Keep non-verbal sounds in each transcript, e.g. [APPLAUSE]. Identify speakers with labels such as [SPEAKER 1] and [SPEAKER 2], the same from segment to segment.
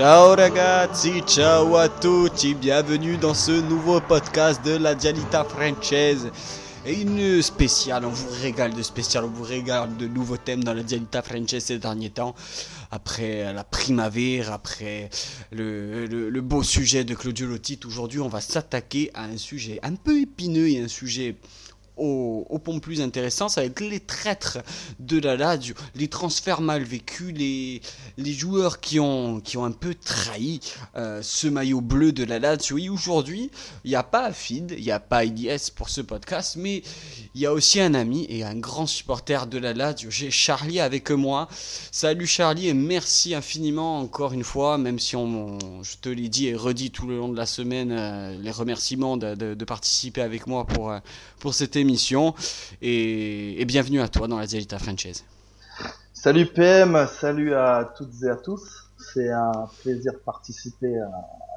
[SPEAKER 1] Ciao ragazzi, ciao à tutti, bienvenue dans ce nouveau podcast de la Dialita Française. Et une spéciale, on vous régale de spécial, on vous régale de nouveaux thèmes dans la Dialita Française ces derniers temps. Après la primavera, après le, beau sujet de Claudio Lotti, aujourd'hui on va s'attaquer à un sujet un peu épineux et un sujet au, au pont plus intéressant, ça va être les traîtres de la Lazio, les transferts mal vécus, les, les joueurs qui ont, qui ont un peu trahi euh, ce maillot bleu de la Lazio. Oui, aujourd'hui, il n'y a pas Afid, il n'y a pas IDS pour ce podcast, mais il y a aussi un ami et un grand supporter de la Lazio. J'ai Charlie avec moi. Salut Charlie et merci infiniment encore une fois, même si on, je te l'ai dit et redit tout le long de la semaine, euh, les remerciements de, de- participer avec moi pour, euh, pour cette émission. Et, bienvenue à toi dans la Dialita Française.
[SPEAKER 2] Salut PM, salut à toutes et à tous. C'est un plaisir de participer à,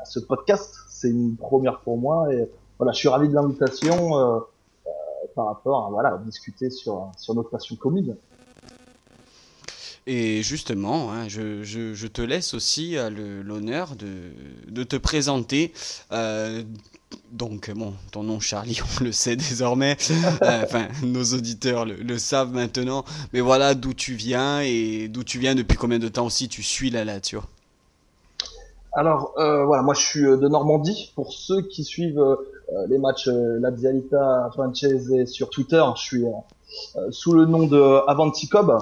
[SPEAKER 2] ce podcast. C'est une première pour moi et voilà, je suis ravi de l'invitation euh, euh, par rapport à voilà, discuter sur sur notre passion commune.
[SPEAKER 1] Et justement, hein, je, te laisse aussi euh, l'honneur de, te présenter. Euh, donc, bon, ton nom Charlie, on le sait désormais. Euh, Enfin, nos auditeurs le, savent maintenant. Mais voilà d'où tu viens et d'où tu viens, depuis combien de temps aussi tu suis la Lazio.
[SPEAKER 2] Alors voilà, moi je suis de Normandie. Pour ceux qui suivent les matchs Lazialita Francese sur Twitter, je suis sous le nom de Avanti Cobb.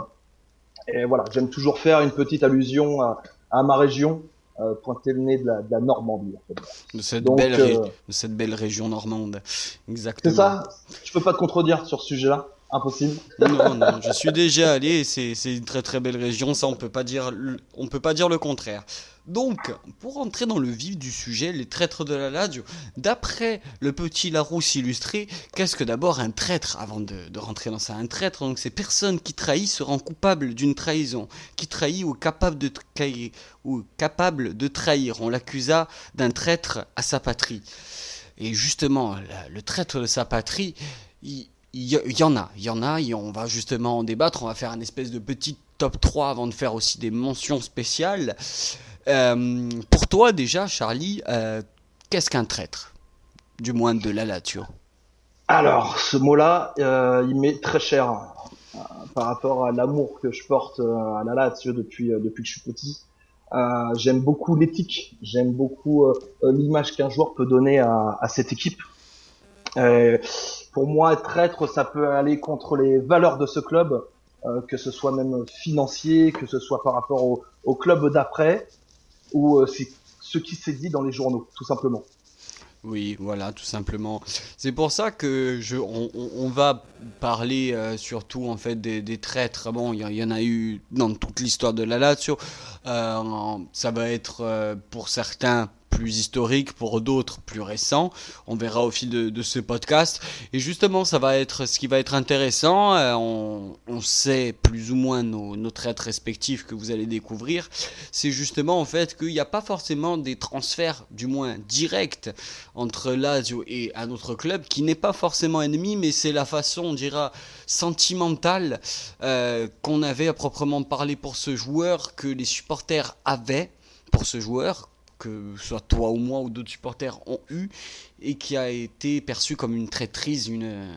[SPEAKER 2] Et voilà, j'aime toujours faire une petite allusion à, à ma région, euh, pointer le nez de la, de la Normandie. En fait.
[SPEAKER 1] De cette,
[SPEAKER 2] Donc,
[SPEAKER 1] belle,
[SPEAKER 2] euh,
[SPEAKER 1] de cette belle région normande.
[SPEAKER 2] C'est
[SPEAKER 1] Exactement.
[SPEAKER 2] ça Je peux pas te contredire sur ce sujet-là Impossible.
[SPEAKER 1] Non, non, je suis déjà allé c'est une très très belle région, ça on peut pas dire on peut pas dire le contraire. Donc, pour entrer dans le vif du sujet, les traîtres de la Lazio, d'après le petit Larousse illustré, qu'est-ce que d'abord un traître avant de, rentrer dans ça? Un traître, donc c'est personne qui trahit se rend coupable d'une trahison, qui trahit ou capable de trahir, ou capable de trahir. On l'accusa d'un traître à sa patrie. Et justement, le traître de sa patrie, il, il y, en a, il y en a, et on va justement en débattre, on va faire un espèce de petit top 3 avant de faire aussi des mentions spéciales. Euh, pour toi déjà, Charlie, euh, qu'est-ce qu'un traître? Du moins de la Lazio.
[SPEAKER 2] Alors, ce mot-là, euh, il m'est très cher euh, par rapport à l'amour que je porte euh, à la Lazio depuis, depuis que je suis petit. J'aime beaucoup l'éthique, j'aime beaucoup l'image qu'un joueur peut donner à, à cette équipe. Euh, pour moi, être traître, ça peut aller contre les valeurs de ce club, euh, que ce soit même financier, que ce soit par rapport au, club d'après, ou euh, c'est ce qui s'est dit dans les journaux, tout simplement.
[SPEAKER 1] Oui, voilà, tout simplement. C'est pour ça que je, on, va parler surtout en fait des, traîtres. Bon, il y, en- a eu dans toute l'histoire de la Lazio. Euh, ça va être pour certains plus historique, pour d'autres plus récent. On verra au fil de, ce podcast. Et justement, ça va être ce qui va être intéressant. Euh, on, sait plus ou moins nos, traîtres respectifs que vous allez découvrir. C'est justement en fait qu'il n'y a pas forcément des transferts, du moins directs, entre Lazio et un autre club qui n'est pas forcément ennemi, mais c'est la façon, on dira, sentimentale euh, qu'on avait à proprement parler pour ce joueur, que les supporters avaient pour ce joueur, que soit toi ou moi ou d'autres supporters ont eu, et qui a été perçu comme une traîtrise, une,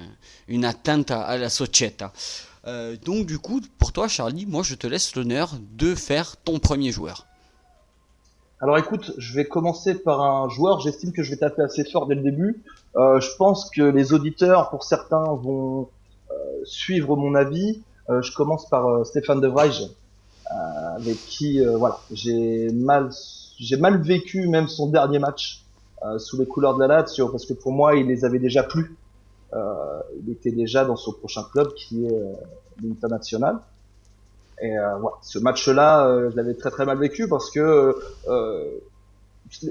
[SPEAKER 1] une atteinte à, la società. Euh, donc du coup, pour toi Charlie, moi je te laisse l'honneur de faire ton premier joueur.
[SPEAKER 2] Alors écoute, je vais commencer par un joueur, j'estime que je vais taper assez fort dès le début. Euh, je pense que les auditeurs, pour certains, vont euh, suivre mon avis. Je commence par Stéphane De avec qui voilà, j'ai mal j'ai mal vécu même son dernier match euh, sous les couleurs de la Lazio parce que pour moi, il les avait déjà plus. Euh, il était déjà dans son prochain club qui est euh, l'International. Et euh, voilà, ce match-là, euh, je l'avais très très mal vécu parce que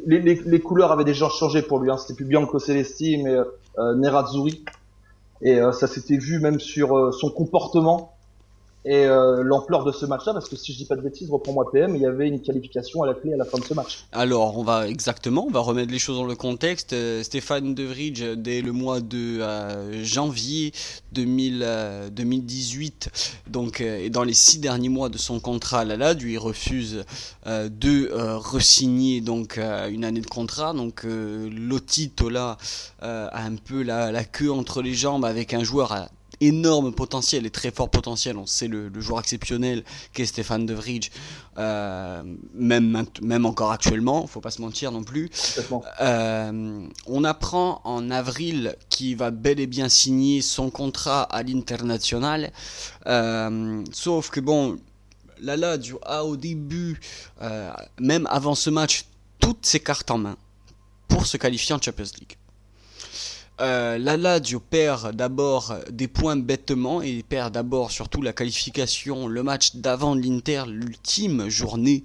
[SPEAKER 2] les, couleurs avaient déjà changé pour lui. Hein. C'était plus Bianco Celesti, mais Nerazzurri. Et ça s'était vu même sur son comportement. Et euh, l'ampleur de ce match-là, parce que si je dis pas de bêtises, reprends-moi PM, il y avait une qualification à la clé à la fin de ce match.
[SPEAKER 1] Alors, on va exactement, on va remettre les choses dans le contexte. Euh, Stéphane De Vrij, dès le mois de euh, janvier 2000, 2018, donc et dans les six derniers mois de son contrat à lui refuse de resigner donc une année de contrat. Donc, Lotito là a un peu la, la, queue entre les jambes avec un joueur à énorme potentiel et très fort potentiel. On sait le, joueur exceptionnel qu'est Stéphane De Vrij, euh, même, même encore actuellement, faut pas se mentir non plus. Euh, on apprend en avril qu'il va bel et bien signer son contrat à l'international. Euh, sauf que bon, Lala a au début, même avant ce match, toutes ses cartes en main pour se qualifier en Champions League. Euh, la perd d'abord des points bêtement et perd d'abord surtout la qualification, le match d'avant l'Inter, l'ultime journée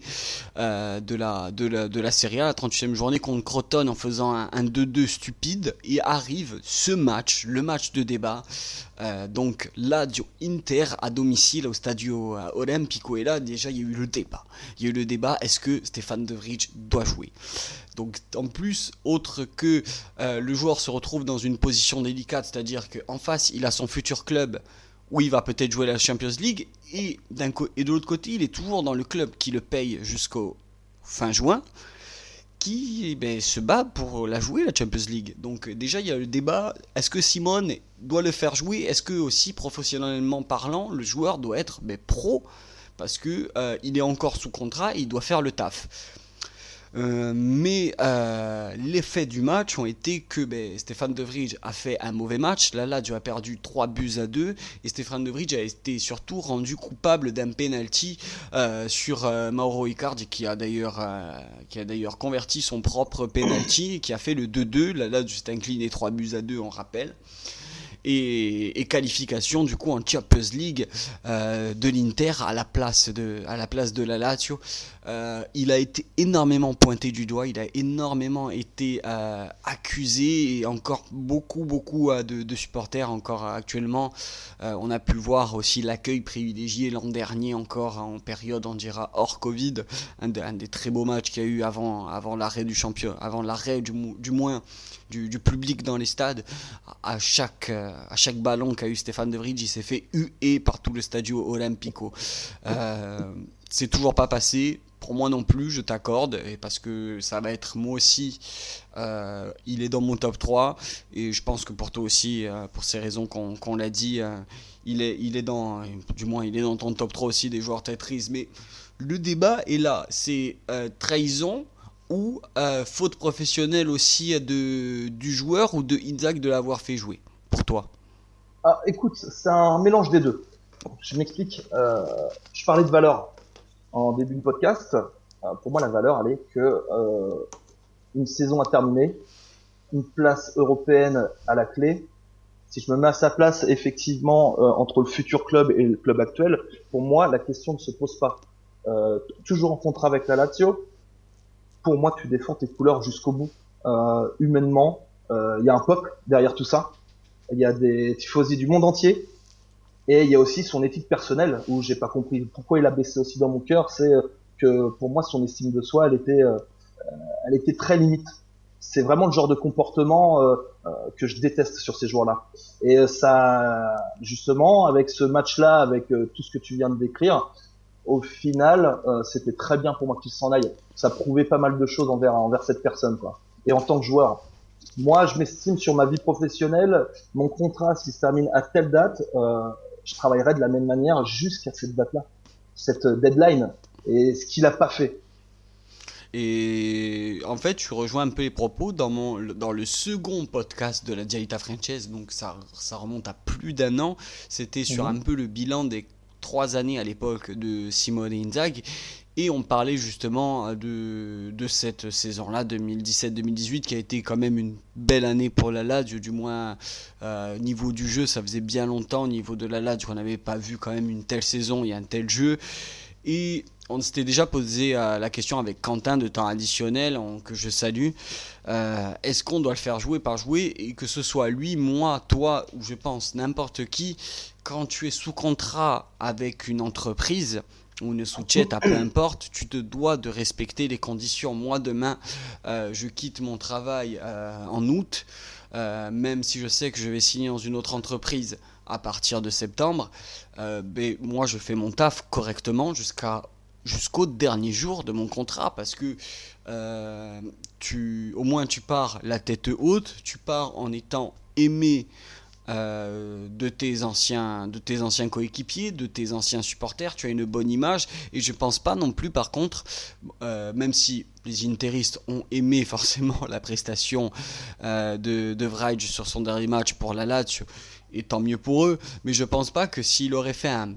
[SPEAKER 1] euh, de, la, de, la, de la Serie A, la 38e journée contre Crotone en faisant un, 2-2 stupide et arrive ce match, le match de débat. Euh, donc Lazio Inter à domicile au Stadio Olimpico. Et là déjà il y a eu le débat. Il y a eu le débat est-ce que Stéphane De Vrij doit jouer? Donc en plus, autre que euh, le joueur se retrouve dans une position délicate, c'est-à-dire qu'en face, il a son futur club où il va peut-être jouer la Champions League, et, et de l'autre côté, il est toujours dans le club qui le paye jusqu'au fin juin, qui ben, se bat pour la jouer, la Champions League. Donc déjà, il y a le débat, est-ce que Simone doit le faire jouer? Est-ce que aussi, professionnellement parlant, le joueur doit être ben, pro? Parce qu'il euh, est encore sous contrat et il doit faire le taf. Euh, mais euh, l'effet du match ont été que ben, Stéphane De Vrij a fait un mauvais match. Là, tu as perdu 3 buts à 2. Et Stéphane De Vrij a été surtout rendu coupable d'un penalty euh, sur Mauro Icardi, qui a d'ailleurs qui a converti son propre penalty qui a fait le 2-2. Là, là, s'est incliné 3 buts à 2, on rappelle et, qualification du coup en Champions League euh, de l'Inter à la place de à la place de la Lazio. Euh, il a été énormément pointé du doigt, il a énormément été euh, accusé et encore beaucoup beaucoup de, supporters encore actuellement. on a pu voir aussi l'accueil privilégié l'an dernier encore en période on dira hors Covid, un, des très beaux matchs qu'il y a eu avant avant l'arrêt du champion, avant l'arrêt du moins du, public dans les stades. À chaque, euh, à chaque ballon qu'a eu Stéphane De Vrij, il s'est fait huer par tout le Stadio Olimpico. Euh, c'est toujours pas passé. Pour moi non plus, je t'accorde, et parce que ça va être moi aussi, euh, il est dans mon top 3, et je pense que pour toi aussi, pour ces raisons qu'on l'a dit, il, est, il est dans, du moins il est dans ton top 3 aussi des joueurs Tetris, mais le débat est là, c'est trahison, ou faute professionnelle aussi de, du joueur ou de Inzaghi de l'avoir fait jouer? Pour toi
[SPEAKER 2] ah, Écoute, c'est un mélange des deux. Je m'explique. Euh, je parlais de valeur en début de podcast. Euh, pour moi, la valeur, elle est que une saison a terminé, une place européenne à la clé. Si je me mets à sa place, effectivement, entre le futur club et le club actuel, pour moi, la question ne se pose pas. toujours en contrat avec la Lazio, pour moi, tu défends tes couleurs jusqu'au bout. Euh, humainement, euh, il y a un peuple derrière tout ça. Il y a des tifosi du monde entier. Et il y a aussi son éthique personnelle, où j'ai pas compris pourquoi il a baissé aussi dans mon cœur. C'est que pour moi, son estime de soi, elle était, euh, elle était très limite. C'est vraiment le genre de comportement que je déteste sur ces joueurs-là. Et ça, justement, avec ce match-là, avec tout ce que tu viens de décrire, au final, euh, c'était très bien pour moi qu'il s'en aille. Ça prouvait pas mal de choses envers envers cette personne, quoi. Et en tant que joueur, moi, je m'estime sur ma vie professionnelle, mon contrat, s'il se termine à telle date, euh, je travaillerai de la même manière jusqu'à cette date-là, cette deadline. Et ce qu'il a pas fait.
[SPEAKER 1] Et en fait, tu rejoins un peu les propos dans, mon, dans le second podcast de la Dialita Frances, donc ça, ça remonte à plus d'un an. C'était sur mhm. un peu le bilan des trois années à l'époque de Simone Inzaghi. Et on parlait justement de, de cette saison-là, 2017-2018, qui a été quand même une belle année pour la Lazio, du moins euh, niveau du jeu, ça faisait bien longtemps, au niveau de la Lazio, on n'avait pas vu quand même une telle saison et un tel jeu. Et on s'était déjà posé euh, la question avec Quentin de temps additionnel, que je salue. Euh, est-ce qu'on doit le faire jouer par jouer et que ce soit lui, moi, toi ou je pense n'importe qui, quand tu es sous contrat avec une entreprise ou une sous-chat, peu [COUGHS] importe, tu te dois de respecter les conditions. Moi, demain, euh, je quitte mon travail en août, même si je sais que je vais signer dans une autre entreprise à partir de septembre, ben, moi je fais mon taf correctement jusqu'à jusqu'au dernier jour de mon contrat parce que euh, tu, au moins tu pars la tête haute, tu pars en étant aimé euh, de tes anciens, de tes anciens coéquipiers, de tes anciens supporters, tu as une bonne image et je pense pas non plus par contre, euh, même si les interistes ont aimé [LAUGHS] forcément la prestation de, de Vrij sur son dernier match pour la Lazio et tant mieux pour eux, mais je pense pas que s'il aurait fait un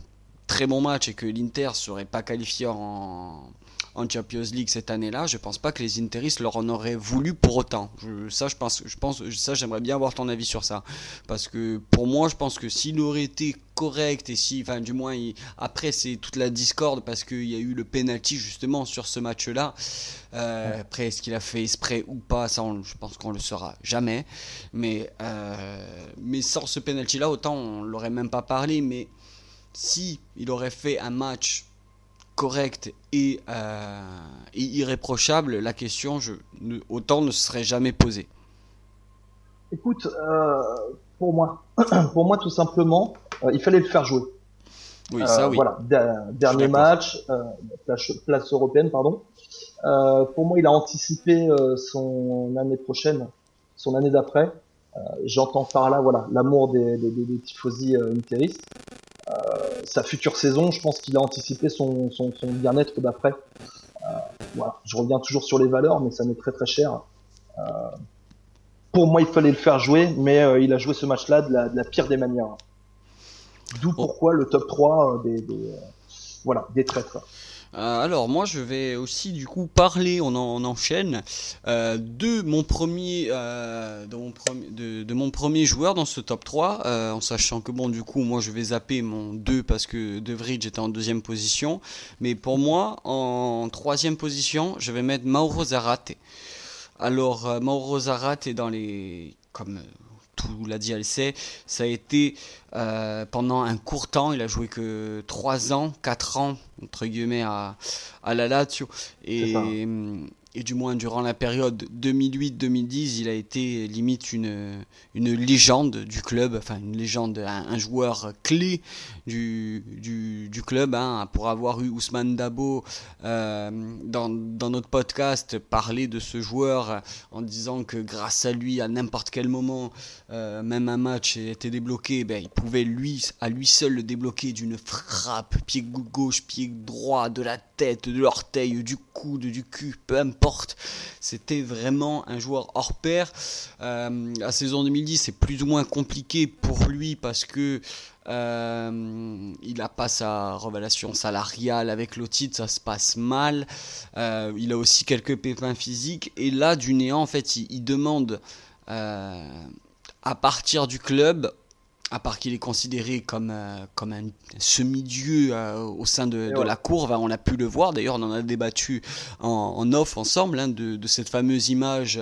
[SPEAKER 1] très bon match et que l'Inter serait pas qualifié en, en Champions League cette année-là, je pense pas que les Interistes leur en auraient voulu pour autant. Ça, je pense, je pense, ça, j'aimerais bien avoir ton avis sur ça, parce que pour moi, je pense que s'il aurait été correct et si, enfin, du moins, après c'est toute la discorde parce qu'il y a eu le penalty justement sur ce match-là. Euh, après, est-ce qu'il a fait exprès ou pas, ça, je pense qu'on le saura jamais. Mais, euh, mais sans ce penalty-là, autant on l'aurait même pas parlé, mais si il aurait fait un match correct et, euh, irréprochable, la question je, ne, autant ne serait jamais posée.
[SPEAKER 2] Écoute, euh, pour moi, [CLEARS THROAT] pour moi tout simplement, euh, il fallait le faire jouer.
[SPEAKER 1] Oui, ça oui.
[SPEAKER 2] Voilà, dernier match, place, place, européenne, pardon. pour moi, il a anticipé son année prochaine, son année d'après. J'entends par là, voilà, l'amour des, des, des, des tifosi interistes. Euh, sa future saison, je pense qu'il a anticipé son, son, son bien-être d'après. Euh, voilà. Je reviens toujours sur les valeurs, mais ça m'est très très cher. Euh, pour moi, il fallait le faire jouer, mais il a joué ce match-là de la, de la, pire des manières. D'où pourquoi le top 3 des, des voilà, des traîtres.
[SPEAKER 1] Euh, alors moi je vais aussi du coup parler, on, en, enchaîne, euh, de, mon premier, euh, joueur dans ce top 3, en sachant que bon du coup moi je vais zapper mon 2 parce que De Vrij était en deuxième position, mais pour moi en troisième position je vais mettre Mauro Zarate. Alors Mauro Zarate est dans les... comme tout l'a dit sait, ça a été euh, pendant un court temps, il a joué que 3 ans, 4 ans, entre guillemets, à, à la Lazio. Et, et du moins durant la période 2008-2010, il a été limite une, une légende du club, enfin une légende, un, joueur clé du, du, club, hein, pour avoir eu Ousmane Dabo euh, dans, dans, notre podcast parler de ce joueur en disant que grâce à lui, à n'importe quel moment, euh, même un match était débloqué, ben, il pouvait lui, à lui seul le débloquer d'une frappe, pied gauche, pied droit, de la tête, de l'orteil, du coude, du cul, peu importe. C'était vraiment un joueur hors pair. Euh, la saison 2010, c'est plus ou moins compliqué pour lui parce que euh, il n'a pas sa révélation salariale avec l'Otite, ça se passe mal. Euh, il a aussi quelques pépins physiques. Et là, du néant, en fait, il, demande à partir du club à part qu'il est considéré comme, euh, comme un semi-dieu euh, au sein de, la courbe, on a pu le voir, d'ailleurs on en a débattu en, off ensemble, hein, de, cette fameuse image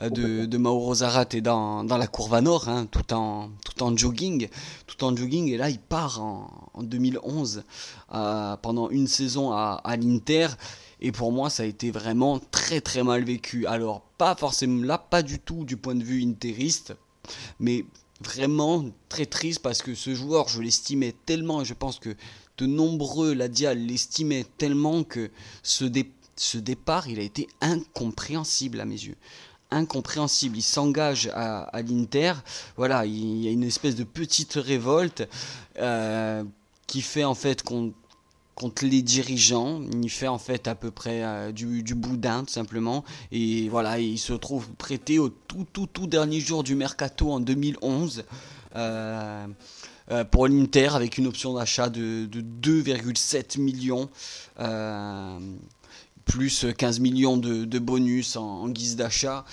[SPEAKER 1] euh, de, de Mauro Zarate dans, dans la courbe à nord, hein, tout, en, tout en jogging, tout en jogging, et là il part en, 2011 pendant une saison à, à l'Inter, et pour moi ça a été vraiment très très mal vécu, alors pas forcément là, pas du tout du point de vue interiste, mais vraiment très triste parce que ce joueur, je l'estimais tellement et je pense que de nombreux Ladia l'estimaient tellement que ce, départ, il a été incompréhensible à mes yeux incompréhensible. Il s'engage à, l'Inter. Voilà, il y a une espèce de petite révolte euh, qui fait en fait qu'on contre les dirigeants. Il fait en fait à peu près euh, du, boudin tout simplement. Et voilà, il se trouve prêté au tout tout tout dernier jour du mercato en 2011. Euh, euh, pour l'Inter avec une option d'achat de, 2,7 millions plus 15 millions de, bonus en, guise d'achat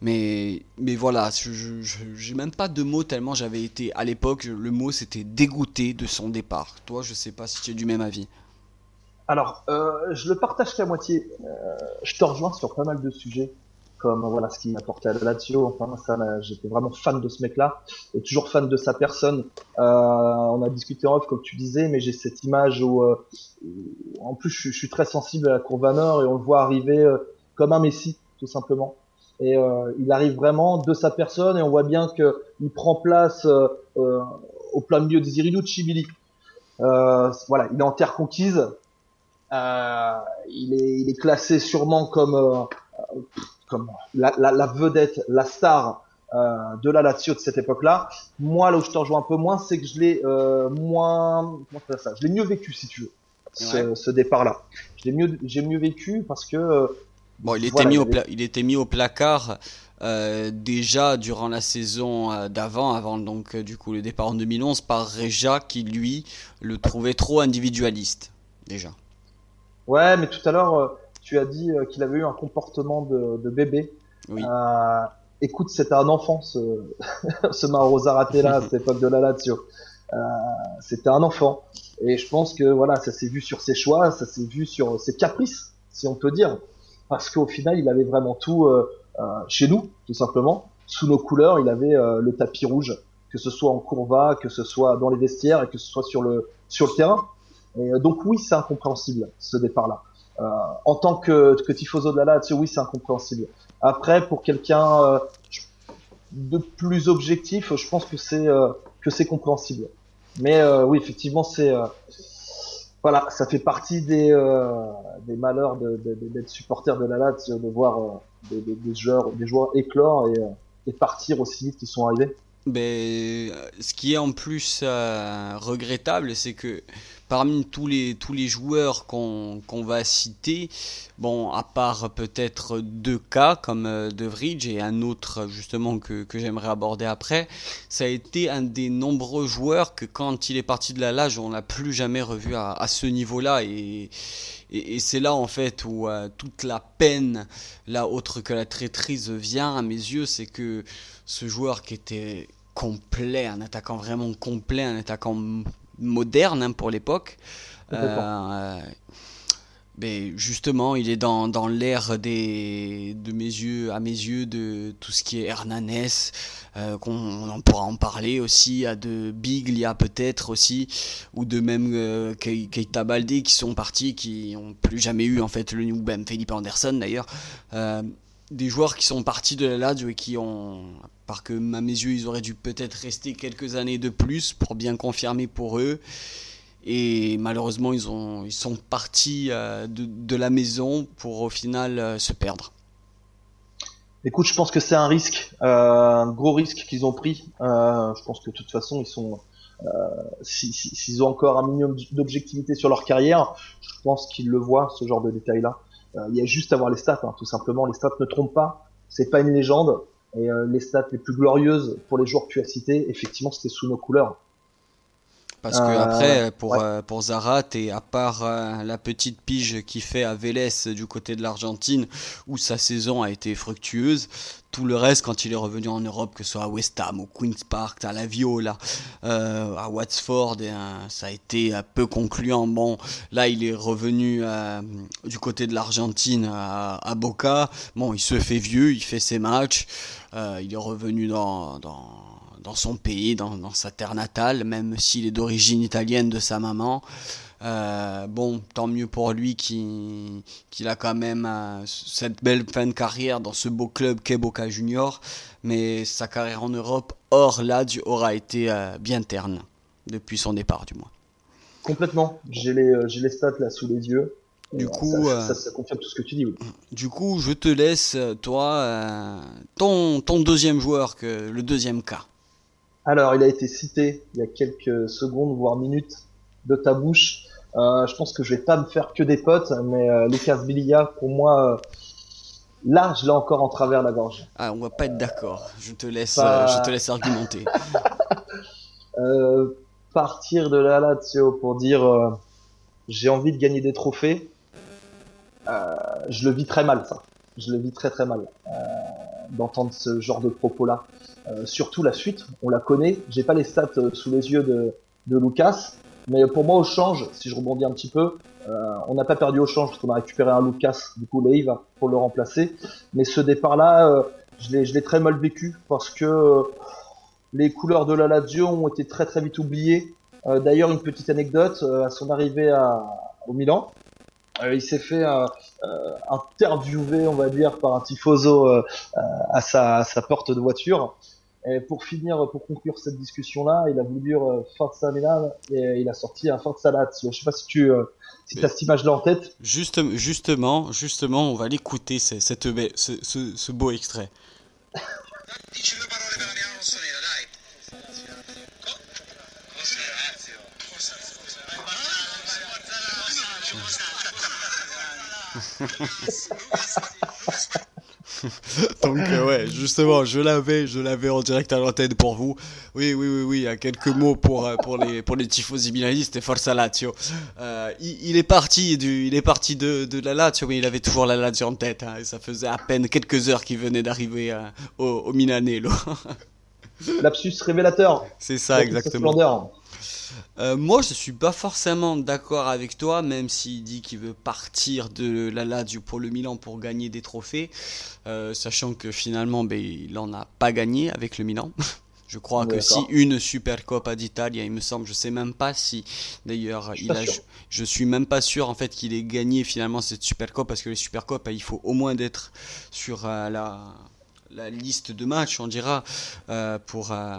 [SPEAKER 1] mais, mais voilà, je j'ai même pas de mots tellement j'avais été à l'époque, le mot c'était dégoûté de son départ. Toi, je sais pas si tu es du même avis.
[SPEAKER 2] Alors, euh, je le partage qu'à moitié. Euh, je te rejoins sur pas mal de sujets, comme voilà ce qui m'apportait à la Lazio. Enfin, ça, j'étais vraiment fan de ce mec-là et toujours fan de sa personne. Euh, on a discuté en off, comme tu disais, mais j'ai cette image où, euh, en plus, je, suis très sensible à la courbe à et on le voit arriver euh, comme un Messi, tout simplement. Et euh, il arrive vraiment de sa personne et on voit bien que il prend place au plein milieu des Irinucci Billy. voilà, il est en terre conquise il, est, il est classé sûrement comme, euh, comme la, la, la, vedette, la star euh, de la Lazio de cette époque-là. Moi, là où je te rejoins un peu moins, c'est que je l'ai moins, comment ça, je l'ai mieux vécu si tu veux, ce, ce départ-là. Je l'ai mieux, j'ai mieux vécu parce que
[SPEAKER 1] Bon, il était, mis au il était mis au placard euh, déjà durant la saison d'avant, avant donc du coup le départ en 2011 par Reja qui lui le trouvait trop individualiste déjà.
[SPEAKER 2] Ouais, mais tout à l'heure, euh, tu as dit euh, qu'il avait eu un comportement de, de bébé. Oui. Euh, écoute, c'était un enfant, ce, [LAUGHS] ce Mauro Zaratella à cette [LAUGHS] époque de la Lazio. Euh, c'était un enfant. Et je pense que voilà, ça s'est vu sur ses choix, ça s'est vu sur ses caprices, si on peut dire. Parce qu'au final, il avait vraiment tout euh, chez nous, tout simplement. Sous nos couleurs, il avait le tapis rouge, que ce soit en courva, que ce soit dans les vestiaires et que ce soit sur le sur le terrain. Et euh, donc oui, c'est incompréhensible ce départ-là. Euh, en tant que, que tifoso de la Lazio, oui, c'est incompréhensible. Après, pour quelqu'un euh, de plus objectif, je pense que c'est que c'est compréhensible. Mais oui, effectivement, c'est voilà, ça fait partie des, des malheurs d'être supporter de la Lazio, de voir des, des, joueurs, des joueurs éclore et, et partir aussi vite qu'ils sont arrivés.
[SPEAKER 1] Ben, ce qui est en plus regrettable, c'est que parmi tous les, tous les joueurs qu'on va citer, bon, à part peut-être deux cas comme euh, De Vrij et un autre justement que, que j'aimerais aborder après, ça a été un des nombreux joueurs que quand il est parti de la Lage, on n'a plus jamais revu à, à ce niveau-là. Et, et, et c'est là en fait où euh, toute la peine, là autre que la traîtrise vient à mes yeux, c'est que ce joueur qui était complet, un attaquant vraiment complet, un attaquant moderne hein, pour l'époque. Euh, mais justement, il est dans, dans l'ère des de mes yeux, à mes yeux, de tout ce qui est Hernanes, euh, qu'on en pourra en parler aussi, à de Biglia peut-être aussi, ou de même euh, Keita Balde qui sont partis, qui ont plus jamais eu en fait le ou même Felipe Anderson d'ailleurs. Des joueurs qui sont partis de la Lazio et qui ont, par que à mes yeux, ils auraient dû peut-être rester quelques années de plus pour bien confirmer pour eux. Et malheureusement, ils, ont, ils sont partis euh, de, la maison pour au final euh, se perdre.
[SPEAKER 2] Écoute, je pense que c'est un risque, euh, un gros risque qu'ils ont pris. je pense que de toute façon, ils sont, s'ils si, si, ont encore un minimum d'objectivité sur leur carrière, je pense qu'ils le voient, ce genre de détails-là. Euh, il y a juste à voir les stats, hein, tout simplement. Les stats ne trompent pas. C'est pas une légende. Et euh, les stats les plus glorieuses pour les joueurs que tu as cités, effectivement, c'était sous nos couleurs.
[SPEAKER 1] Parce que euh, après, pour, ouais. pour Zarat, et à part la petite pige qu'il fait à Vélez du côté de l'Argentine, où sa saison a été fructueuse, tout le reste, quand il est revenu en Europe, que ce soit à West Ham, au Queen's Park, à la Viola, euh, à Watford, et, euh, ça a été un peu concluant. Bon, là, il est revenu euh, du côté de l'Argentine à, à, Boca. Bon, il se fait vieux, il fait ses matchs. il est revenu dans, dans, dans son pays, dans, dans, sa terre natale, même s'il est d'origine italienne de sa maman. Euh, bon, tant mieux pour lui qu'il a quand même euh, cette belle fin de carrière dans ce beau club qu'est Boca Junior. Mais sa carrière en Europe, hors Lazio, aura été euh, bien terne, depuis son départ du moins.
[SPEAKER 2] Complètement. J'ai les, les stats là sous les yeux.
[SPEAKER 1] Du coup,
[SPEAKER 2] ça, ça, ça, confirme tout ce que tu dis. Oui.
[SPEAKER 1] Du coup, je te laisse, toi, ton, ton deuxième joueur, que, le deuxième cas.
[SPEAKER 2] Alors, il a été cité il y a quelques secondes, voire minutes, de ta bouche. Euh, je pense que je vais pas me faire que des potes, mais euh, Lucas Bilia, pour moi, euh, là, je l'ai encore en travers la gorge.
[SPEAKER 1] Ah, on va pas être d'accord. Je te laisse, pas... je te laisse argumenter. [LAUGHS]
[SPEAKER 2] partir de la Lazio pour dire j'ai envie de gagner des trophées, je le vis très mal, ça. Je le vis très très mal d'entendre ce genre de propos-là. surtout la suite, on la connaît. J'ai pas les stats sous les yeux de, de Lucas, Mais pour moi, au change, si je rebondis un petit peu, euh, on n'a pas perdu au change parce qu'on a récupéré un Lucas, du coup Leiv, pour le remplacer. Mais ce départ-là, euh, je l'ai très mal vécu parce que euh, les couleurs de la Lazio ont été très très vite oubliées. D'ailleurs, une petite anecdote, à son arrivée à, au Milan, il s'est fait interviewer, on va dire, par un tifoso à sa, à, sa, porte de voiture. Et pour finir, pour conclure cette discussion-là, il a voulu dire Forza Milan et il a sorti un Forza Lazio. Je sais pas si tu si as cette image-là en tête.
[SPEAKER 1] Juste, justement, justement, on va l'écouter, cette, ce, ce, ce beau extrait. [LAUGHS] [LAUGHS] Donc euh, ouais, justement, je l'avais, je l'avais en direct à l'antenne pour vous. Oui, oui, oui, oui. Il a quelques mots pour euh, pour les pour les tifosi milanisti et Forza Lazio. Euh, il, est parti du, il est parti de, de la Lazio, mais il avait toujours la Lazio en tête. Hein, et ça faisait à peine quelques heures qu'il venait d'arriver au, au Milanello. [LAUGHS]
[SPEAKER 2] Lapsus révélateur.
[SPEAKER 1] C'est ça, exactement. Euh, moi, je suis pas forcément d'accord avec toi, même s'il dit qu'il veut partir de la Lazio pour le Milan pour gagner des trophées, euh, sachant que finalement, ben, il en a pas gagné avec le Milan. [LAUGHS] Je crois que si une Supercoppa d'Italie, il me semble, je sais même pas si d'ailleurs il a, je, suis même pas sûr en fait qu'il ait gagné finalement cette Supercoppa parce que les Supercoppa il faut au moins d'être sur euh, la la liste de matchs, on dira, euh, pour, euh,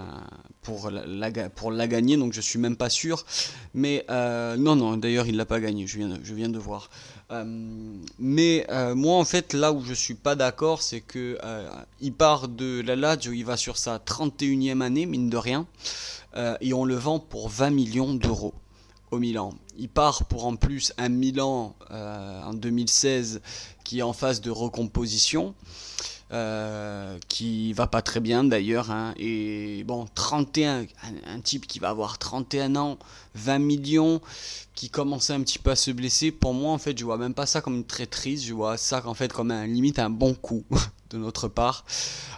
[SPEAKER 1] pour, la, pour la gagner, donc je suis même pas sûr. Mais euh, non, non, d'ailleurs il l'a pas gagné, je viens de, je viens de voir. mais moi en fait là où je suis pas d'accord c'est que il part de la Lazio, il va sur sa 31e année mine de rien et on le vend pour 20 millions d'euros au Milan. Il part pour en plus un Milan en 2016 qui est en phase de recomposition. Euh, qui va pas très bien d'ailleurs. Hein. et bon, 31, un, type qui va avoir 31 ans, 20 millions, qui commençait un petit peu à se blesser. Pour moi, en fait, je vois même pas ça comme une traîtrise, je vois ça en fait comme un limite un bon coup [LAUGHS] de notre part.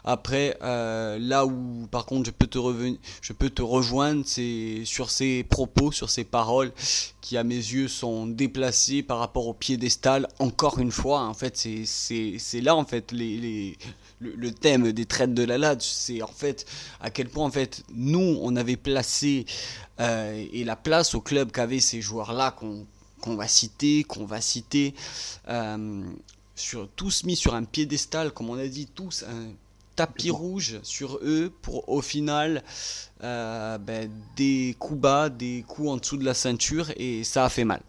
[SPEAKER 1] Après, euh, là où par contre je peux te revenir, je peux te rejoindre, c'est sur ses propos, sur ses paroles, qui à mes yeux sont déplacées par rapport au piédestal. Encore une fois, en fait, c'est là en fait les le, thème des traites de la LAD, c'est en fait à quel point en fait nous on avait placé euh, et la place au club qu'avaient ces joueurs-là qu'on va citer, qu'on va citer, euh, sur, tous mis sur un piédestal, comme on a dit, tous un tapis rouge sur eux pour au final euh, ben, des coups bas, des coups en dessous de la ceinture et ça a fait mal.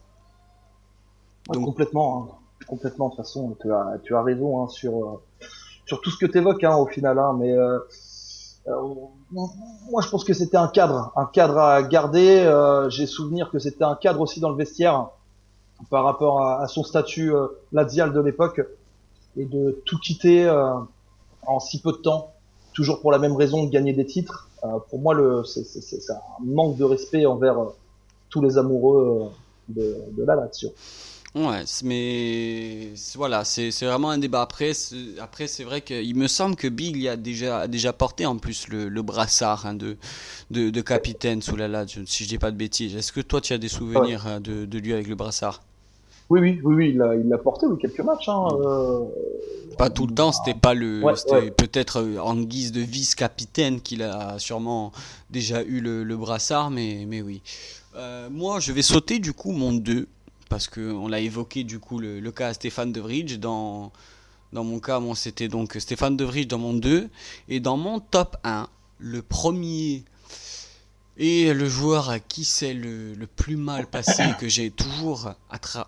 [SPEAKER 2] Donc... complètement, hein. complètement. De toute façon, tu as, tu as raison hein, sur, sur tout ce que tu évoques hein, au final. mais euh, euh, moi, je pense que c'était un cadre, un cadre à garder. J'ai souvenir que c'était un cadre aussi dans le vestiaire par rapport à, son statut euh, ladial de l'époque et de tout quitter euh, en si peu de temps, toujours pour la même raison de gagner des titres. Euh, pour moi, c'est, un manque de respect envers tous les amoureux de, de la Lazio.
[SPEAKER 1] Ouais, mais voilà, c'est vraiment un débat. Après, après c'est vrai qu'il me semble que Bill a déjà, déjà porté en plus le, le brassard hein, de, de, de, capitaine sous la Lazio, si je dis pas de bêtises. Est-ce que toi, tu as des souvenirs hein, de, de lui avec le brassard?
[SPEAKER 2] Oui, oui, oui, oui, il l'a porté oui, quelques matchs. Hein, euh...
[SPEAKER 1] Pas tout le temps, c'était pas le, c'était peut-être euh, en guise de vice-capitaine qu'il a sûrement déjà eu le, le brassard, mais, mais oui. Euh, moi, je vais sauter du coup mon 2 parce qu'on l'a évoqué du coup le, le, cas Stéphane De Vrij dans dans mon cas, moi c'était donc Stéphane De Vrij dans mon 2 et dans mon top 1, le premier et le joueur à qui c'est le, plus mal passé, que j'ai toujours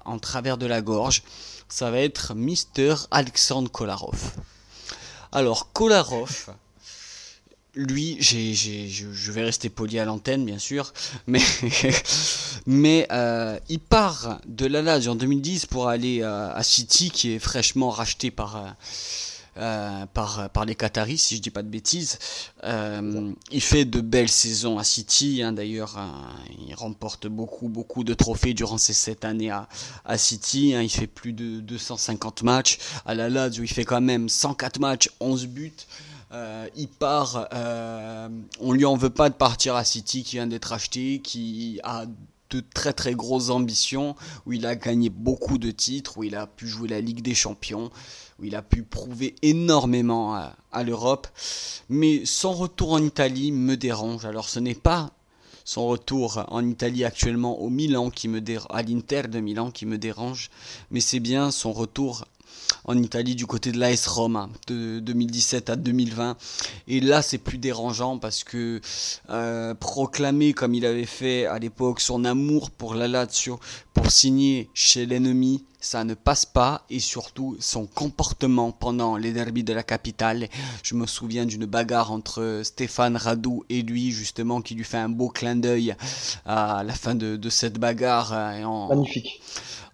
[SPEAKER 1] en travers de la gorge, ça va être Mister Alexandre Kolarov. Alors, Kolarov, lui, je vais rester poli à l'antenne, bien sûr, [LAUGHS] mais, euh, il part de la Lazio en 2010 pour aller euh, à City, qui est fraîchement racheté par... Euh, les Qataris, si je dis pas de bêtises. Il fait de belles saisons à City, hein, d'ailleurs, hein. il remporte beaucoup, beaucoup de trophées durant ces sept années à, à City. Hein. il fait plus de 250 matchs. À la Lazio, il fait quand même 104 matchs, 11 buts. Euh, il part, on lui en veut pas de partir à City qui vient d'être acheté, qui a de très très grosses ambitions, où il a gagné beaucoup de titres, où il a pu jouer la Ligue des Champions, où il a pu prouver énormément à, l'Europe. Mais son retour en Italie me dérange. Alors ce n'est pas son retour en Italie actuellement au Milan qui me à l'Inter de Milan qui me dérange, mais c'est bien son retour en Italie du côté de l'AS Roma de 2017 à 2020. Et là, c'est plus dérangeant parce que euh, proclamer comme il avait fait à l'époque son amour pour la Lazio, pour signer chez l'ennemi, ça ne passe pas et surtout son comportement pendant les derbys de la capitale. Je me souviens d'une bagarre entre Stéphane Radou et lui justement qui lui fait un beau clin d'œil à la fin de, cette bagarre.
[SPEAKER 2] Euh, Magnifique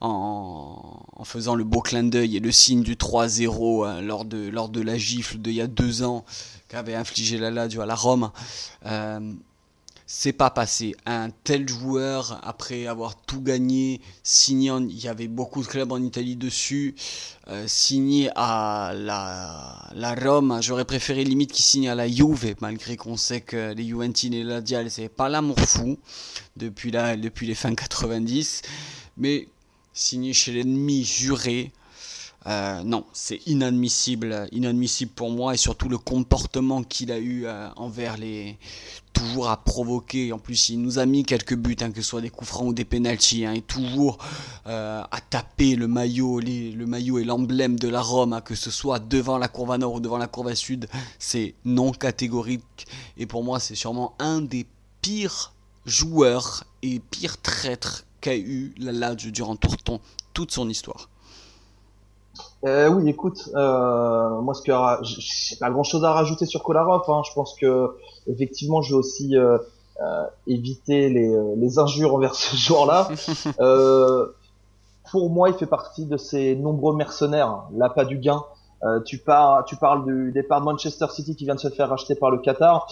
[SPEAKER 1] en, faisant le beau clin d'œil et le signe du 3-0 hein, lors, de, lors de la gifle d'il y a deux ans qu'avait infligé la Lazio à la Rome. Euh, c'est pas passé. Un tel joueur, après avoir tout gagné, signé, il y avait beaucoup de clubs en Italie dessus, euh, signé à la, la Rome, j'aurais préféré limite qu'il signe à la Juve, malgré qu'on sait que les Juventines et la Dial, c'est pas l'amour fou depuis, depuis les fins 90. Mais signé chez l'ennemi juré. Euh, non, c'est inadmissible, inadmissible pour moi et surtout le comportement qu'il a eu euh, envers les toujours à provoquer. En plus, il nous a mis quelques buts, hein, que ce soit des coups francs ou des pénalties, hein, et toujours euh, à taper le maillot, le maillot et l'emblème de la Rome, hein, que ce soit devant la courbe nord ou devant la courbe sud, c'est non catégorique. Et pour moi, c'est sûrement un des pires joueurs et pires traîtres qu'a eu la Lazio durant tout, toute son histoire.
[SPEAKER 2] Euh, oui, écoute, euh, moi, ce que j'ai pas grand chose à rajouter sur Kolarov. Hein. Je pense que effectivement, je vais aussi euh, éviter les, les, injures envers ce joueur-là. [LAUGHS] pour moi, il fait partie de ces nombreux mercenaires, l'appât du gain. tu, parles, tu parles du départ de Manchester City qui vient de se faire racheter par le Qatar.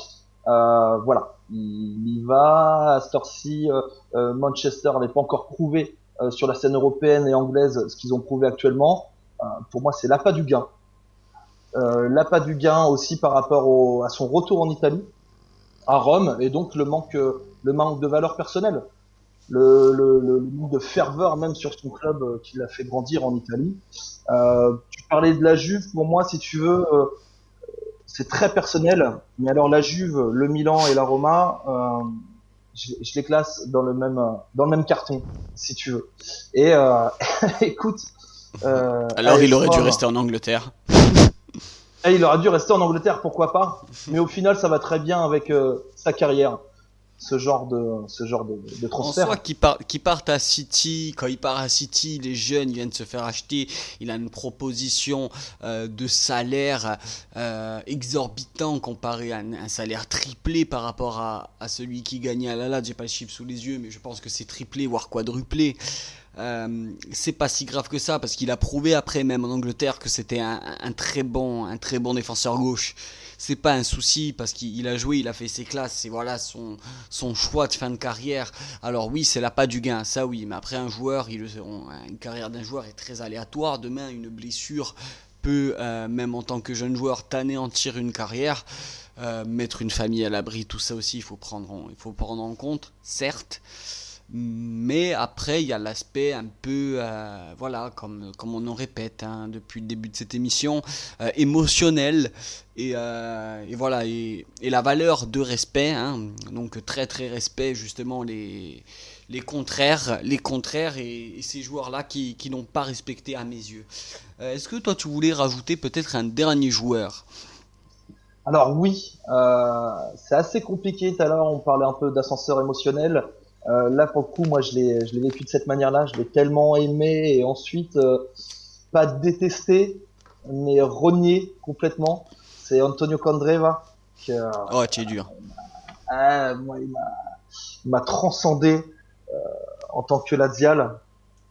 [SPEAKER 2] Euh, voilà, il, y va. À cette euh, euh, Manchester n'avait pas encore prouvé sur la scène européenne et anglaise ce qu'ils ont prouvé actuellement. pour moi, c'est l'appât du gain. l'appât du gain aussi par rapport à son retour en Italie, à Rome, et donc le manque, le manque de valeur personnelle, le, le, le, manque de ferveur même sur son club qui l'a fait grandir en Italie. tu parlais de la Juve, pour moi, si tu veux, c'est très personnel. Mais alors la Juve, le Milan et la Roma, euh, je, les classe dans le même dans le même carton, si tu veux. Et euh, [LAUGHS] écoute.
[SPEAKER 1] Euh, alors il aurait dû rester en Angleterre.
[SPEAKER 2] Et il aurait dû rester en Angleterre, pourquoi pas. Mais au final, ça va très bien avec sa carrière ce genre de ce genre de, transfert.
[SPEAKER 1] En soi, qui, part, qui partent à City, quand il part à City, les jeunes viennent se faire acheter. Il a une proposition euh, de salaire euh, exorbitant comparé à un, salaire triplé par rapport à, à celui qui gagnait à la J'ai pas le chiffre sous les yeux, mais je pense que c'est triplé voire quadruplé. Euh, c'est pas si grave que ça parce qu'il a prouvé après même en Angleterre que c'était un, très bon un très bon défenseur gauche c'est pas un souci parce qu'il a joué, il a fait ses classes, c'est voilà son, choix de fin de carrière. Alors oui, c'est là pas du gain, ça oui, mais après un joueur, une carrière d'un joueur est très aléatoire. Demain, une blessure peut, euh, même en tant que jeune joueur, t'anéantir une carrière. Euh, mettre une famille à l'abri, tout ça aussi, il faut prendre en compte, certes. Mais après, il y a l'aspect un peu, euh, voilà, comme, comme on en répète hein, depuis le début de cette émission, euh, émotionnel. Et, euh, et voilà, et, et, la valeur de respect, hein, donc très très respect justement les, les contraires, les contraires et, ces joueurs-là qui, qui n'ont pas respecté à mes yeux. Est-ce que toi tu voulais rajouter peut-être un dernier joueur?
[SPEAKER 2] Alors oui, c'est assez compliqué. Tout à l'heure, on parlait un peu d'ascenseur émotionnel. Euh, là, pour le coup, moi, je l'ai, je l'ai vécu de cette manière-là. Je l'ai tellement aimé et ensuite euh, pas détesté, mais renié complètement. C'est Antonio Candreva.
[SPEAKER 1] Qui, oh, tu es dur.
[SPEAKER 2] Euh, moi, il m'a, il m'a transcendé euh, en tant que Lazial.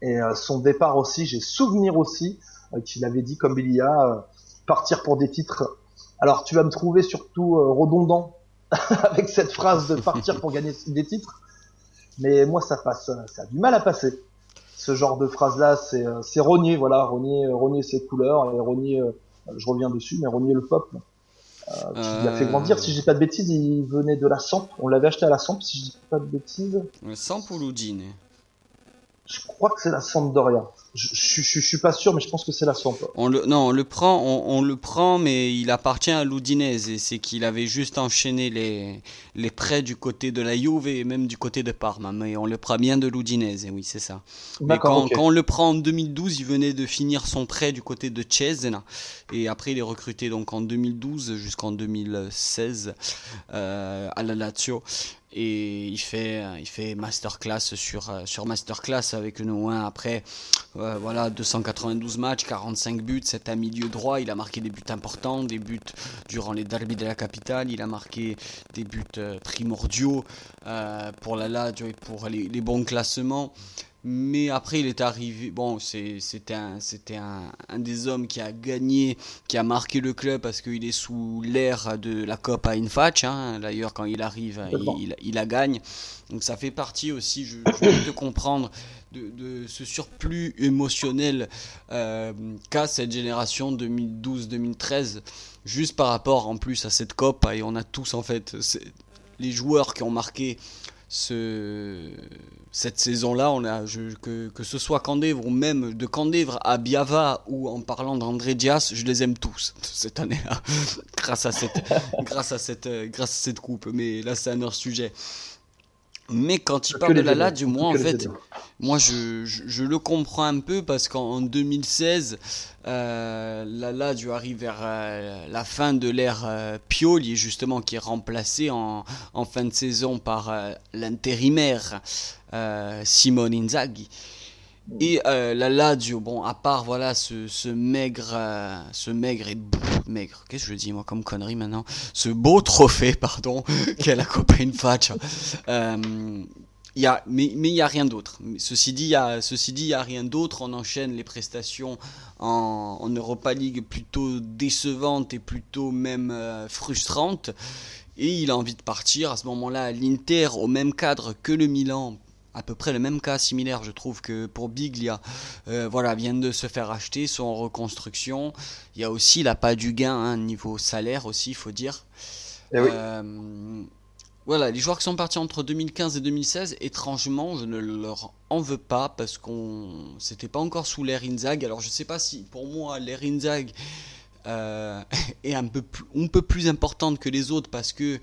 [SPEAKER 2] Et son départ aussi, j'ai souvenir aussi qu'il avait dit, comme il y a, partir pour des titres. Alors, tu vas me trouver surtout redondant [LAUGHS] avec cette phrase de partir pour gagner des titres mais moi ça passe, ça a du mal à passer. Ce genre de phrase-là, c'est euh, c'est rogner, voilà, rogner, rogner ses couleurs et rogner, euh, je reviens dessus, mais rogner le peuple. qui l'a fait grandir. Si je dis pas de bêtises, il venait de la Samp. On l'avait acheté à la Samp, si je dis pas de bêtises.
[SPEAKER 1] Samp ou Ludine
[SPEAKER 2] Je crois que c'est la Sampdoria. Je, je, je, suis pas sûr, mais je pense que c'est la Samp.
[SPEAKER 1] On le, non, on le prend, on, on le prend, mais il appartient à l'Udinese. Et c'est qu'il avait juste enchaîné les, les prêts du côté de la Juve et même du côté de Parma. Mais on le prend bien de l'Udinese, oui, c'est ça. Mais quand on le prend en 2012, il venait de finir son prêt du côté de Cesena. Et après, il est recruté donc en 2012 jusqu'en 2016 euh, à la Lazio. Et il fait, il fait masterclass sur, euh, sur masterclass avec nous. hein. Après, euh, voilà, 292 matchs, 45 buts. C'est un milieu droit. Il a marqué des buts importants, des buts durant les derbys de la capitale. Il a marqué des buts euh, primordiaux pour la Lazio et pour les bons classements. Mais après, il est arrivé. Bon, c'était un, c'était un, un des hommes qui a gagné, qui a marqué le club parce qu'il est sous l'ère de la Coppa Infaccia. Hein. D'ailleurs, quand il arrive, il, il, il la gagne. Donc ça fait partie aussi, je, je peux te comprendre, de, de ce surplus émotionnel euh, qu'a cette génération 2012-2013, juste par rapport en plus à cette Coppa. Et on a tous en fait les joueurs qui ont marqué ce, cette saison-là, on a, que, que ce soit Candevre ou même de Candevre à Biava ou en parlant d'André Dias, je les aime tous [LAUGHS] cette année-là, grâce à cette, grâce à cette, euh, grâce à cette coupe. Mais là, c'est un autre sujet. Mais quand il parle de la. Lazio, moi en fait, moi je, je, je le comprends un peu parce qu'en 2016, euh, la Lazio arrive vers euh, la fin de l'ère euh, Pioli, justement, qui est remplacé en, en fin de saison par euh, l'intérimaire Simone Inzaghi. Et la Lazio, bon, à part voilà ce, ce maigre, ce maigre et maigre, qu'est-ce que je dis moi comme connerie maintenant, ce beau trophée, [LAUGHS] pardon, qu'est la Coppa Infaccia. Euh, y a, mais il y a rien d'autre. Ceci dit, il y a, rien d'autre. On enchaîne les prestations en, en Europa League plutôt décevantes et plutôt même euh, frustrantes. Et il a envie de partir à ce moment-là. L'Inter, au même cadre que le Milan, à peu près le même cas similaire, je trouve que pour Biglia, euh, voilà, viennent de se faire acheter, sont en reconstruction. Il y a aussi la pas du gain, hein, niveau salaire aussi, il faut dire.
[SPEAKER 2] Eh oui.
[SPEAKER 1] Euh, voilà, les joueurs qui sont partis entre 2015 et 2016, étrangement, je ne leur en veux pas parce qu'on c'était pas encore sous l'ère Inzag. Alors je sais pas si pour moi l'ère Inzag euh, [LAUGHS] est un peu plus, un peu plus importante que les autres parce que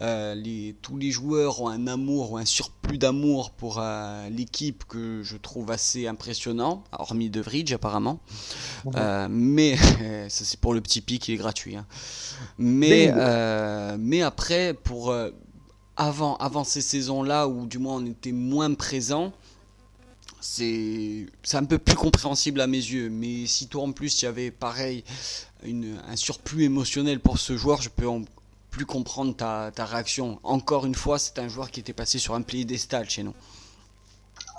[SPEAKER 1] euh, les, tous les joueurs ont un amour ou un surplus d'amour pour euh, l'équipe que je trouve assez impressionnant, hormis De apparemment. Euh, mais [LAUGHS] ça c'est pour le petit pic, il est gratuit. hein. Mais, euh, mais après, pour euh, avant, avant ces saisons-là, où du moins on était moins présent, c'est un peu plus compréhensible à mes yeux. Mais si toi en plus il y avait pareil une, un surplus émotionnel pour ce joueur, je peux en plus comprendre ta, ta réaction. Encore une fois, c'est un joueur qui était passé sur un piédestal chez nous.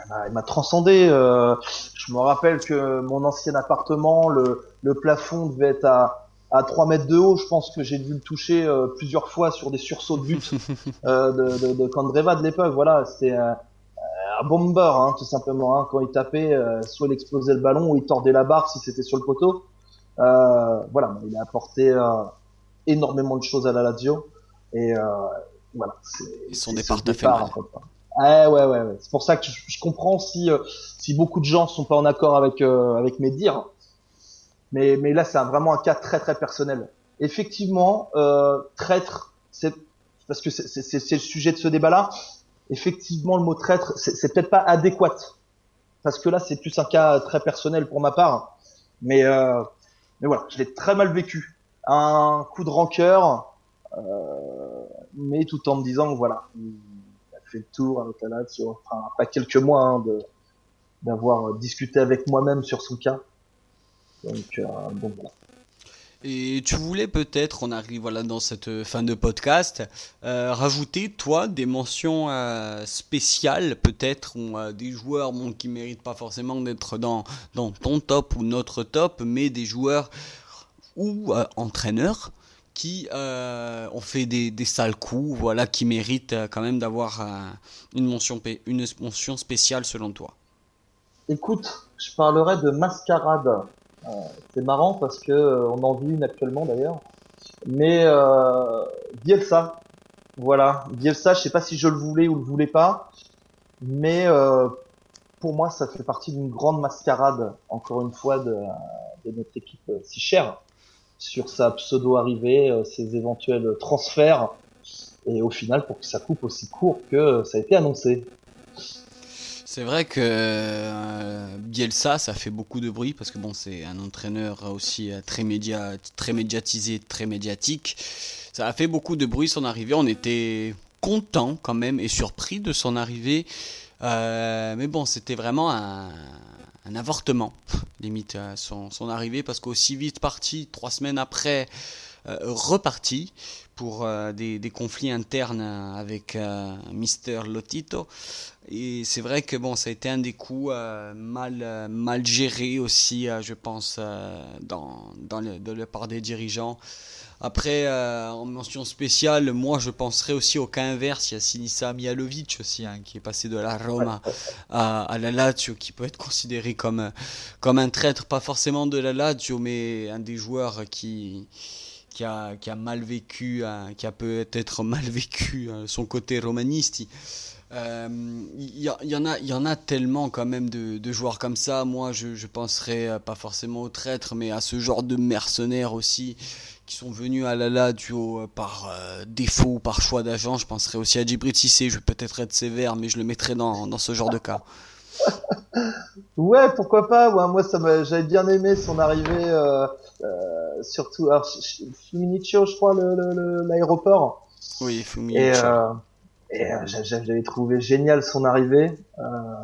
[SPEAKER 2] Ah, il m'a transcendé. euh, je me rappelle que mon ancien appartement, le, le plafond devait être à, à 3 mètres de haut. Je pense que j'ai dû le toucher euh, plusieurs fois sur des sursauts de but [LAUGHS] euh, de, de, de Kandreva de l'époque. Voilà, c'était un, bomber, hein, tout simplement. Hein, quand il tapait, euh, soit il explosait le ballon ou il tordait la barre si c'était sur le poteau. Euh, voilà, il a apporté euh, énormément de choses à la Lazio. Et euh, voilà.
[SPEAKER 1] Et son départ t'a fait mal.
[SPEAKER 2] fait. Ouais, ouais, ouais. C'est pour ça que je, je comprends si si beaucoup de gens sont pas en accord avec avec mes dires. Mais mais là, c'est vraiment un cas très très personnel. Effectivement, traître, c'est parce que c'est c'est- c'est c'est le sujet de ce débat-là. Effectivement, le mot traître, c'est peut-être pas adéquat parce que là, c'est plus un cas très personnel pour ma part. Mais euh, mais voilà, je l'ai très mal vécu. Un coup de rancœur, euh, mais tout en me disant voilà, il a fait le tour avec la Lazio, enfin pas quelques mois hein, d'avoir discuté avec moi-même sur son cas. Donc, euh, voilà.
[SPEAKER 1] Et tu voulais peut-être, on arrive voilà dans cette fin de podcast, euh, rajouter toi des mentions euh, spéciales peut-être ou euh, des joueurs bon, qui méritent pas forcément d'être dans ton top ou notre top, mais des joueurs ou euh, entraîneurs qui euh, ont fait des, des sales coups, voilà, qui méritent euh, quand même d'avoir euh, une mention une mention spéciale selon toi.
[SPEAKER 2] Écoute, je parlerai de Mascarade. Euh, c'est marrant parce que euh, on en vit une actuellement d'ailleurs. Mais euh, Bielsa, voilà, Bielsa, je sais pas si je le voulais ou le voulais pas, mais euh, pour moi, ça fait partie d'une grande mascarade, encore une fois, de, de notre équipe euh, si chère sur sa pseudo-arrivée, ses éventuels transferts, et au final, pour que ça coupe aussi court que ça a été annoncé.
[SPEAKER 1] C'est vrai que euh, Bielsa, ça fait beaucoup de bruit parce que bon, c'est un entraîneur aussi euh, très, média, très médiatisé, très médiatique. Ça a fait beaucoup de bruit son arrivée. On était content quand même et surpris de son arrivée. Euh, mais bon, c'était vraiment un, avortement, limite, son, son arrivée, parce qu'aussi vite parti, trois semaines après, reparti pour euh, des, conflits internes avec euh, Mister Lotito. Et c'est vrai que bon, ça a été un des coups mal, mal géré aussi, je pense, dans, dans le, de la part des dirigeants. Après, en mention spéciale, moi je penserais aussi au cas inverse. Il y a Sinisa Mialovic aussi, hein, qui est passé de la Roma à, à, la Lazio, qui peut être considéré comme, comme un traître, pas forcément de la Lazio, mais un des joueurs qui, qui a, mal vécu, hein, qui a peut-être [LAUGHS] mal vécu hein, son côté romaniste. Euh, il y, en a, tellement quand même de, joueurs comme ça. Moi, je, je penserais euh, pas forcément aux traîtres, mais à ce genre de mercenaires aussi qui sont venus à la la duo par euh, défaut, par choix d'agent. Je penserais aussi à Djibril Cissé. Je vais peut-être être sévère, mais je le mettrais dans, dans ce genre de cas. [LAUGHS]
[SPEAKER 2] ouais, pourquoi pas. Ouais, moi, ça j'avais bien aimé son arrivée, euh, euh, surtout alors, Fuminicho, je crois, l'aéroport.
[SPEAKER 1] Oui, Fuminicho.
[SPEAKER 2] Et, euh, et j'avais trouvé génial son arrivée.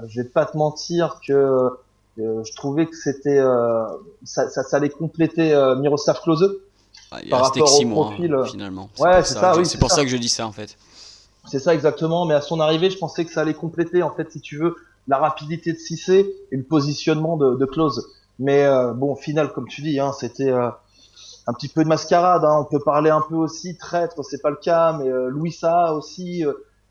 [SPEAKER 2] Je vais pas te mentir que je trouvais que c'était ça, ça, ça, allait compléter Miroslav Klose.
[SPEAKER 1] Ah, il par rapport au mois, profil. finalement.
[SPEAKER 2] Ouais, c'est ça. ça, oui,
[SPEAKER 1] c'est pour ça. ça que je dis ça en fait.
[SPEAKER 2] C'est ça exactement. Mais à son arrivée, je pensais que ça allait compléter en fait, si tu veux, la rapidité de Cissé et le positionnement de, de Close. Mais euh, bon, au final, comme tu dis, hein, c'était euh, un petit peu de mascarade. Hein. On peut parler un peu aussi traître, c'est pas le cas, mais euh, Louisa aussi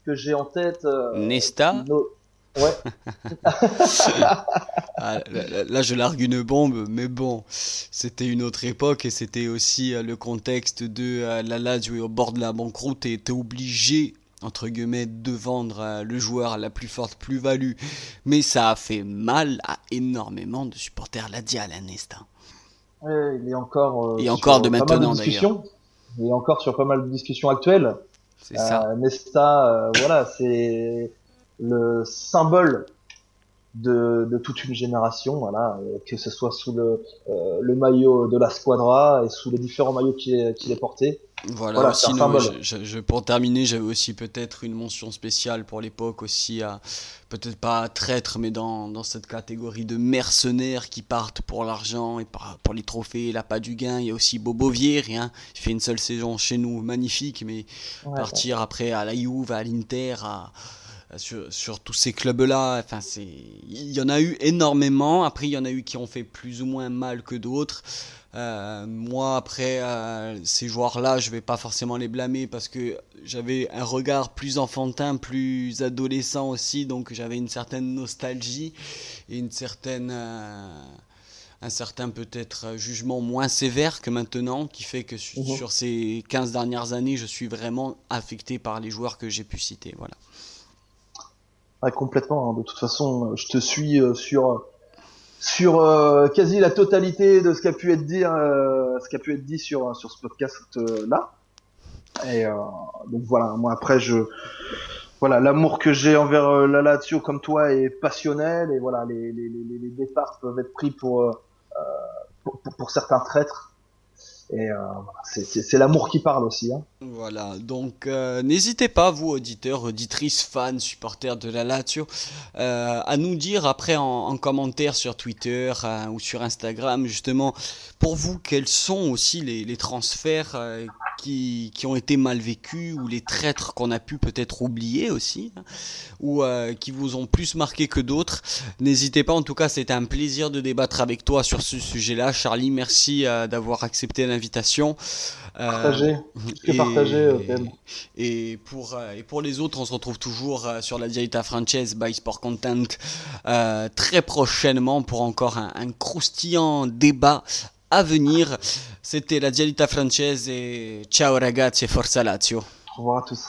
[SPEAKER 2] que j'ai en tête.
[SPEAKER 1] Nesta.
[SPEAKER 2] No... Ouais. [LAUGHS] [LAUGHS]
[SPEAKER 1] ah, là, là, je largue une bombe, mais bon, c'était une autre époque et c'était aussi le contexte de la Lazio au bord de la banqueroute et était obligé entre guillemets, de vendre euh, le joueur à la plus forte plus-value. Mais ça a fait mal à énormément de supporters la à Nesta.
[SPEAKER 2] Ouais, il est encore.
[SPEAKER 1] Euh, et encore de maintenant d'ailleurs.
[SPEAKER 2] Il est encore sur pas mal de discussions actuelles.
[SPEAKER 1] C'est ça.
[SPEAKER 2] Euh, Nesta, euh, voilà, c'est le symbole de, de, toute une génération, voilà, que ce soit sous le, euh, le maillot de la Squadra et sous les différents maillots qu'il est, est porté.
[SPEAKER 1] Voilà, voilà sinon, je, je, pour terminer, j'avais aussi peut-être une mention spéciale pour l'époque aussi, à, peut-être pas traître, mais dans, dans cette catégorie de mercenaires qui partent pour l'argent et pour, pour les trophées, la pas du gain. Il y a aussi Bobo Vieri, hein, il fait une seule saison chez nous, magnifique, mais ouais, partir ouais. après à la Juve, à l'Inter, à sur, sur, tous ces clubs-là. Enfin, c'est, il y en a eu énormément. Après, il y en a eu qui ont fait plus ou moins mal que d'autres. Euh, moi, après euh, ces joueurs-là, je vais pas forcément les blâmer parce que j'avais un regard plus enfantin, plus adolescent aussi, donc j'avais une certaine nostalgie et une certaine euh, un certain peut-être jugement moins sévère que maintenant, qui fait que su mmh. sur ces 15 dernières années, je suis vraiment affecté par les joueurs que j'ai pu citer. Voilà.
[SPEAKER 2] Ah, complètement. Hein. De toute façon, je te suis sur sur euh, quasi la totalité de ce qui a pu être dit, euh, ce qui a pu être dit sur sur ce podcast là. Et euh, donc voilà. Moi après, je voilà l'amour que j'ai envers euh, la Lazio comme toi est passionnel et voilà les les, les, les départs peuvent être pris pour, pour, pour pour certains traîtres et euh, c'est l'amour qui parle aussi. Hein.
[SPEAKER 1] Voilà, donc euh, n'hésitez pas, vous auditeurs, auditrices, fans, supporters de la Lazio, euh, à nous dire après en, en commentaire sur Twitter ou sur Instagram, justement, pour vous, quels sont aussi les, transferts qui, ont été mal vécus ou les traîtres qu'on a pu peut-être oublier aussi, hein, ou qui vous ont plus marqué que d'autres. N'hésitez pas, en tout cas, c'était un plaisir de débattre avec toi sur ce sujet-là. Charlie, merci d'avoir accepté l'invitation.
[SPEAKER 2] Partagé, et, partagé,
[SPEAKER 1] et, et, pour, et pour les autres, on se retrouve toujours sur la Dieta Frances by Sport Content euh, très prochainement pour encore un, un croustillant débat à venir. C'était la Dialita Française et ciao ragazzi et forza Lazio.
[SPEAKER 2] Au revoir à tous.